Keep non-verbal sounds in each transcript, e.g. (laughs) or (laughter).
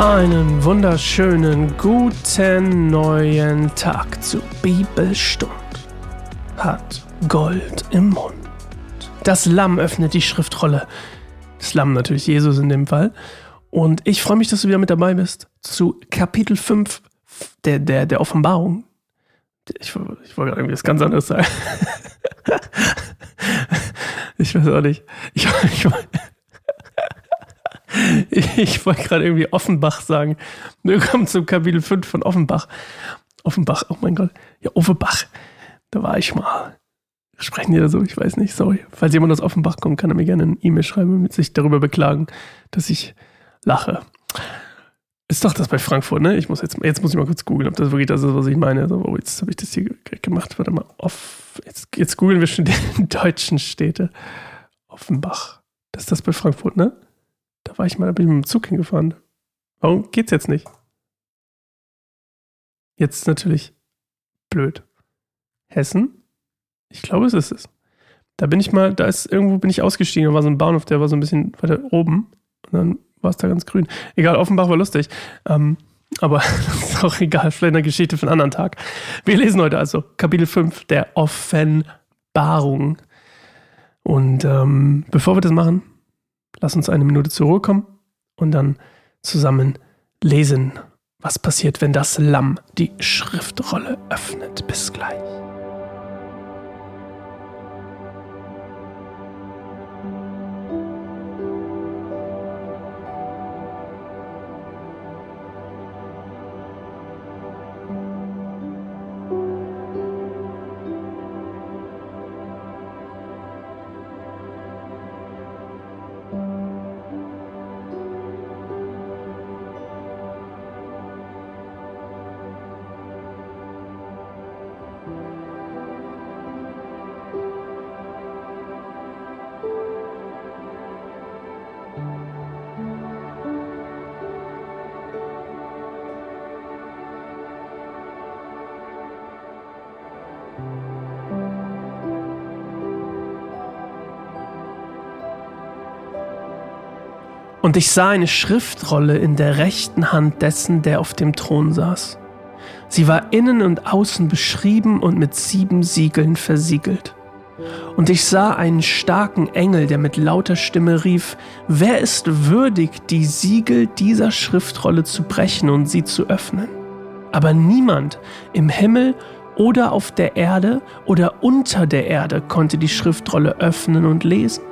Einen wunderschönen guten neuen Tag zu Bibelstund. Hat Gold im Mund. Das Lamm öffnet die Schriftrolle. Das Lamm natürlich Jesus in dem Fall. Und ich freue mich, dass du wieder mit dabei bist zu Kapitel 5 der, der, der Offenbarung. Ich, ich wollte irgendwie was ganz anderes sagen. (laughs) ich weiß auch nicht. Ich, ich, (laughs) ich wollte gerade irgendwie Offenbach sagen. Willkommen zum Kapitel 5 von Offenbach. Offenbach, oh mein Gott. Ja, Offenbach. Da war ich mal. Sprechen die da so? Ich weiß nicht, sorry. Falls jemand aus Offenbach kommt, kann er mir gerne eine E-Mail schreiben und sich darüber beklagen, dass ich lache. Ist doch das bei Frankfurt, ne? Ich muss jetzt, jetzt muss ich mal kurz googeln, ob das wirklich das ist, was ich meine. Also, oh, jetzt habe ich das hier gemacht. Warte mal. Off, jetzt, jetzt googeln wir schon die (laughs) deutschen Städte. Offenbach. Das ist das bei Frankfurt, ne? War ich mal, da bin ich mit dem Zug hingefahren. Warum geht's jetzt nicht? Jetzt natürlich blöd. Hessen? Ich glaube, es ist es. Da bin ich mal, da ist irgendwo bin ich ausgestiegen, da war so ein Bahnhof, der war so ein bisschen weiter oben. Und dann war es da ganz grün. Egal, Offenbach war lustig. Ähm, aber (laughs) das ist auch egal, vielleicht eine Geschichte für einen anderen Tag. Wir lesen heute also Kapitel 5 der Offenbarung. Und ähm, bevor wir das machen, Lass uns eine Minute zur Ruhe kommen und dann zusammen lesen, was passiert, wenn das Lamm die Schriftrolle öffnet. Bis gleich. Und ich sah eine Schriftrolle in der rechten Hand dessen, der auf dem Thron saß. Sie war innen und außen beschrieben und mit sieben Siegeln versiegelt. Und ich sah einen starken Engel, der mit lauter Stimme rief, Wer ist würdig, die Siegel dieser Schriftrolle zu brechen und sie zu öffnen? Aber niemand im Himmel oder auf der Erde oder unter der Erde konnte die Schriftrolle öffnen und lesen.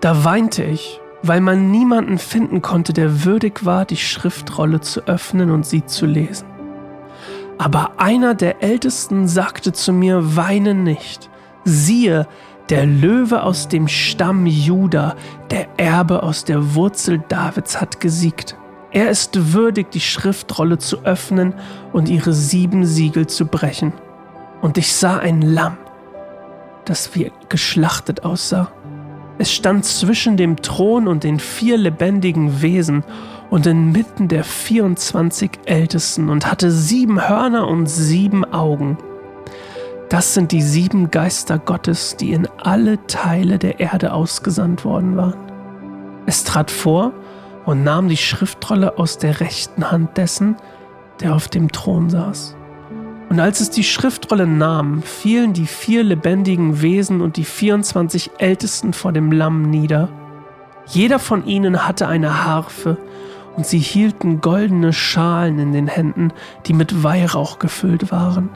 Da weinte ich weil man niemanden finden konnte, der würdig war, die Schriftrolle zu öffnen und sie zu lesen. Aber einer der Ältesten sagte zu mir, weine nicht. Siehe, der Löwe aus dem Stamm Juda, der Erbe aus der Wurzel Davids hat gesiegt. Er ist würdig, die Schriftrolle zu öffnen und ihre sieben Siegel zu brechen. Und ich sah ein Lamm, das wie geschlachtet aussah es stand zwischen dem Thron und den vier lebendigen Wesen und inmitten der 24 Ältesten und hatte sieben Hörner und sieben Augen. Das sind die sieben Geister Gottes, die in alle Teile der Erde ausgesandt worden waren. Es trat vor und nahm die Schriftrolle aus der rechten Hand dessen, der auf dem Thron saß. Und als es die Schriftrolle nahm, fielen die vier lebendigen Wesen und die 24 Ältesten vor dem Lamm nieder. Jeder von ihnen hatte eine Harfe, und sie hielten goldene Schalen in den Händen, die mit Weihrauch gefüllt waren.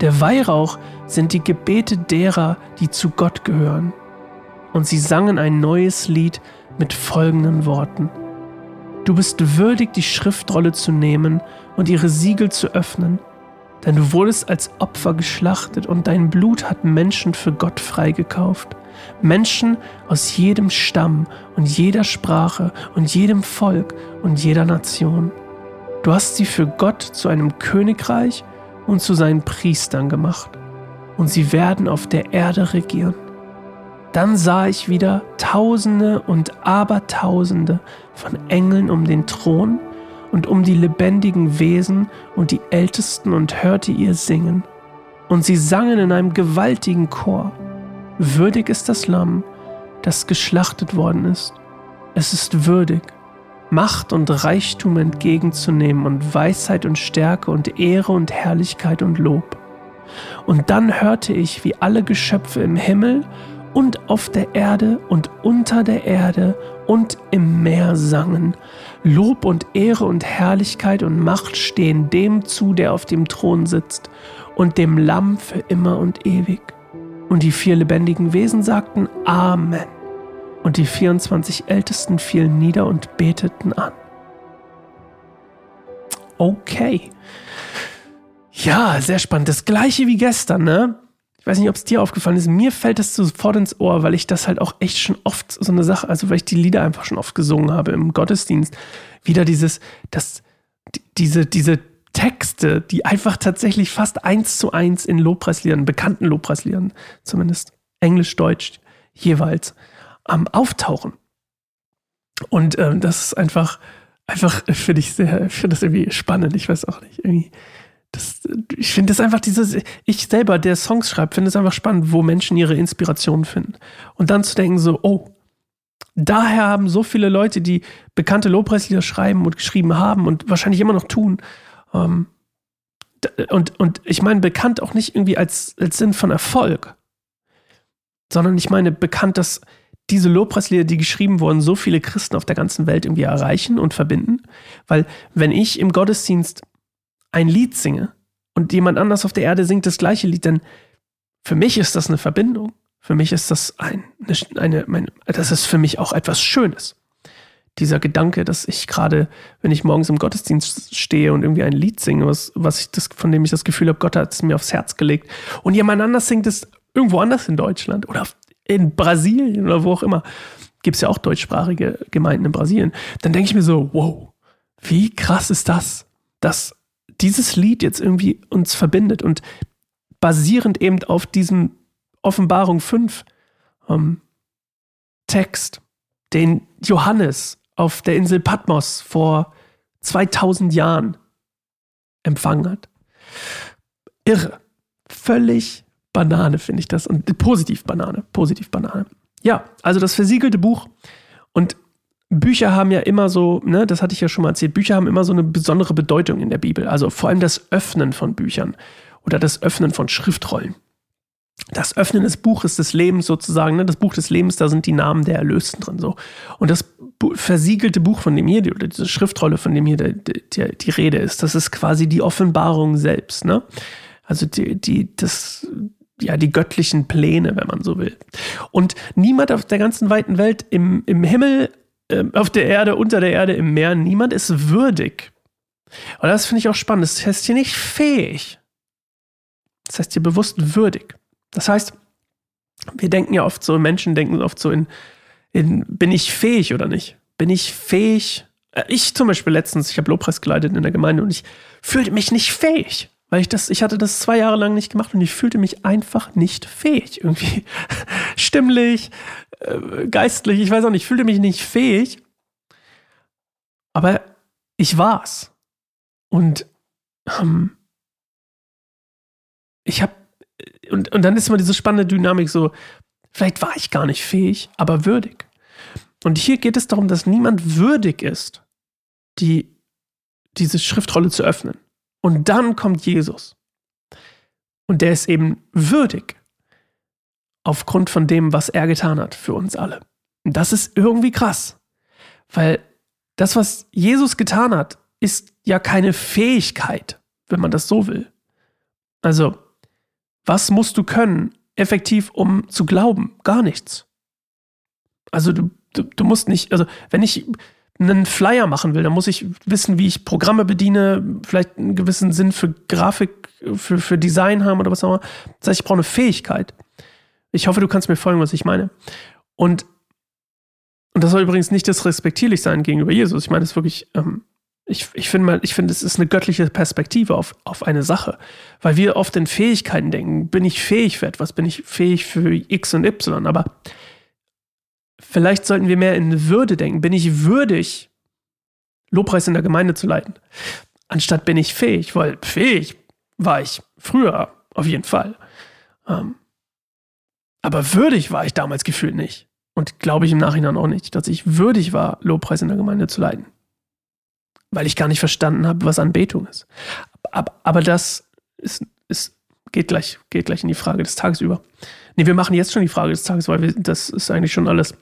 Der Weihrauch sind die Gebete derer, die zu Gott gehören. Und sie sangen ein neues Lied mit folgenden Worten. Du bist würdig, die Schriftrolle zu nehmen und ihre Siegel zu öffnen denn du wurdest als Opfer geschlachtet und dein Blut hat Menschen für Gott freigekauft. Menschen aus jedem Stamm und jeder Sprache und jedem Volk und jeder Nation. Du hast sie für Gott zu einem Königreich und zu seinen Priestern gemacht. Und sie werden auf der Erde regieren. Dann sah ich wieder Tausende und Abertausende von Engeln um den Thron und um die lebendigen Wesen und die Ältesten und hörte ihr singen. Und sie sangen in einem gewaltigen Chor. Würdig ist das Lamm, das geschlachtet worden ist. Es ist würdig, Macht und Reichtum entgegenzunehmen und Weisheit und Stärke und Ehre und Herrlichkeit und Lob. Und dann hörte ich, wie alle Geschöpfe im Himmel und auf der Erde und unter der Erde und im Meer sangen. Lob und Ehre und Herrlichkeit und Macht stehen dem zu, der auf dem Thron sitzt, und dem Lamm für immer und ewig. Und die vier lebendigen Wesen sagten Amen. Und die 24 Ältesten fielen nieder und beteten an. Okay. Ja, sehr spannend. Das gleiche wie gestern, ne? Ich weiß nicht, ob es dir aufgefallen ist. Mir fällt das sofort ins Ohr, weil ich das halt auch echt schon oft so eine Sache, also weil ich die Lieder einfach schon oft gesungen habe im Gottesdienst. Wieder dieses, das, diese, diese Texte, die einfach tatsächlich fast eins zu eins in Lobpreisliedern, bekannten Lobpreisliedern, zumindest Englisch, Deutsch jeweils, ähm, auftauchen. Und ähm, das ist einfach, einfach finde ich sehr, finde das irgendwie spannend. Ich weiß auch nicht, irgendwie. Das, ich finde das einfach dieses, ich selber, der Songs schreibt, finde es einfach spannend, wo Menschen ihre Inspiration finden. Und dann zu denken so, oh, daher haben so viele Leute, die bekannte Lobpreislieder schreiben und geschrieben haben und wahrscheinlich immer noch tun, ähm, und, und ich meine bekannt auch nicht irgendwie als, als Sinn von Erfolg, sondern ich meine bekannt, dass diese Lobpreislieder, die geschrieben wurden, so viele Christen auf der ganzen Welt irgendwie erreichen und verbinden. Weil wenn ich im Gottesdienst ein Lied singe und jemand anders auf der Erde singt das gleiche Lied, dann für mich ist das eine Verbindung. Für mich ist das ein, eine, eine, das ist für mich auch etwas Schönes dieser Gedanke, dass ich gerade, wenn ich morgens im Gottesdienst stehe und irgendwie ein Lied singe, was, was ich das, von dem ich das Gefühl habe, Gott hat es mir aufs Herz gelegt und jemand anders singt es irgendwo anders in Deutschland oder in Brasilien oder wo auch immer, gibt es ja auch deutschsprachige Gemeinden in Brasilien, dann denke ich mir so, wow, wie krass ist das, dass dieses Lied jetzt irgendwie uns verbindet und basierend eben auf diesem Offenbarung 5 ähm, Text, den Johannes auf der Insel Patmos vor 2000 Jahren empfangen hat. Irre. Völlig Banane finde ich das. Und positiv Banane. Positiv Banane. Ja, also das versiegelte Buch. Und Bücher haben ja immer so, ne, das hatte ich ja schon mal erzählt, Bücher haben immer so eine besondere Bedeutung in der Bibel. Also vor allem das Öffnen von Büchern oder das Öffnen von Schriftrollen das Öffnen des Buches des Lebens sozusagen, ne, das Buch des Lebens, da sind die Namen der Erlösten drin so. Und das versiegelte Buch, von dem hier, oder diese Schriftrolle, von dem hier die, die, die Rede ist, das ist quasi die Offenbarung selbst, ne? Also die, die, das, ja, die göttlichen Pläne, wenn man so will. Und niemand auf der ganzen weiten Welt, im, im Himmel, auf der Erde, unter der Erde, im Meer, niemand ist würdig. Und das finde ich auch spannend. Das heißt hier nicht fähig. Das heißt hier bewusst würdig. Das heißt, wir denken ja oft so, Menschen denken oft so in, in bin ich fähig oder nicht? Bin ich fähig? Äh, ich zum Beispiel letztens, ich habe Lobpreis geleitet in der Gemeinde und ich fühlte mich nicht fähig, weil ich das, ich hatte das zwei Jahre lang nicht gemacht und ich fühlte mich einfach nicht fähig. Irgendwie (laughs) stimmlich, äh, geistlich, ich weiß auch nicht, ich fühlte mich nicht fähig. Aber ich war's. Und ähm, ich habe und, und dann ist immer diese spannende Dynamik so, vielleicht war ich gar nicht fähig, aber würdig. Und hier geht es darum, dass niemand würdig ist, die, diese Schriftrolle zu öffnen. Und dann kommt Jesus. Und der ist eben würdig aufgrund von dem, was er getan hat für uns alle. Und das ist irgendwie krass, weil das, was Jesus getan hat, ist ja keine Fähigkeit, wenn man das so will. Also, was musst du können, effektiv, um zu glauben? Gar nichts. Also du, du, du musst nicht, also wenn ich einen Flyer machen will, dann muss ich wissen, wie ich Programme bediene, vielleicht einen gewissen Sinn für Grafik, für, für Design haben oder was auch immer. Das heißt, ich brauche eine Fähigkeit. Ich hoffe, du kannst mir folgen, was ich meine. Und, und das soll übrigens nicht disrespektierlich sein gegenüber Jesus. Ich meine, das ist wirklich ähm, ich, ich finde mal, ich finde, es ist eine göttliche Perspektive auf, auf eine Sache. Weil wir oft in Fähigkeiten denken. Bin ich fähig für etwas? Bin ich fähig für X und Y? Aber vielleicht sollten wir mehr in Würde denken. Bin ich würdig, Lobpreis in der Gemeinde zu leiten? Anstatt bin ich fähig, weil fähig war ich früher auf jeden Fall. Ähm, aber würdig war ich damals gefühlt nicht. Und glaube ich im Nachhinein auch nicht, dass ich würdig war, Lobpreis in der Gemeinde zu leiten. weil ich gar nicht verstanden habe, was Anbetung ist. Aber, aber das ist, ist, geht, gleich, geht gleich in die Frage des Tages über. Nee, wir machen jetzt schon die Frage des Tages, weil wir, das ist eigentlich schon alles.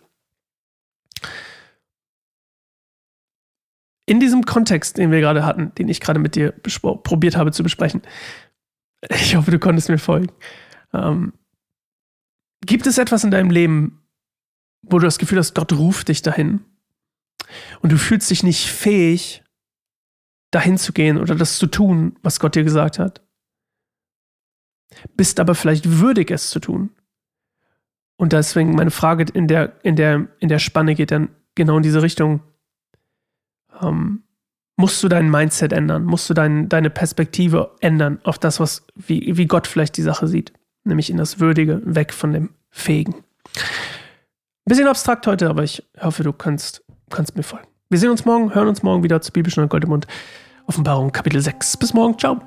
In diesem Kontext, den wir gerade hatten, den ich gerade mit dir probiert habe zu besprechen, ich hoffe, du konntest mir folgen. Ähm, gibt es etwas in deinem Leben, wo du das Gefühl hast, Gott ruft dich dahin und du fühlst dich nicht fähig, dahin zu gehen oder das zu tun, was Gott dir gesagt hat? Bist aber vielleicht würdig, es zu tun. Und deswegen meine Frage in der, in der, in der Spanne geht dann genau in diese Richtung. Ähm, musst du dein Mindset ändern? Musst du dein, deine Perspektive ändern auf das, was, wie, wie Gott vielleicht die Sache sieht? Nämlich in das Würdige, weg von dem Fähigen. Bisschen abstrakt heute, aber ich hoffe, du kannst, kannst mir folgen. Wir sehen uns morgen, hören uns morgen wieder zu Bibelstunde Gold im Mund. Offenbarung Kapitel 6. Bis morgen. Ciao.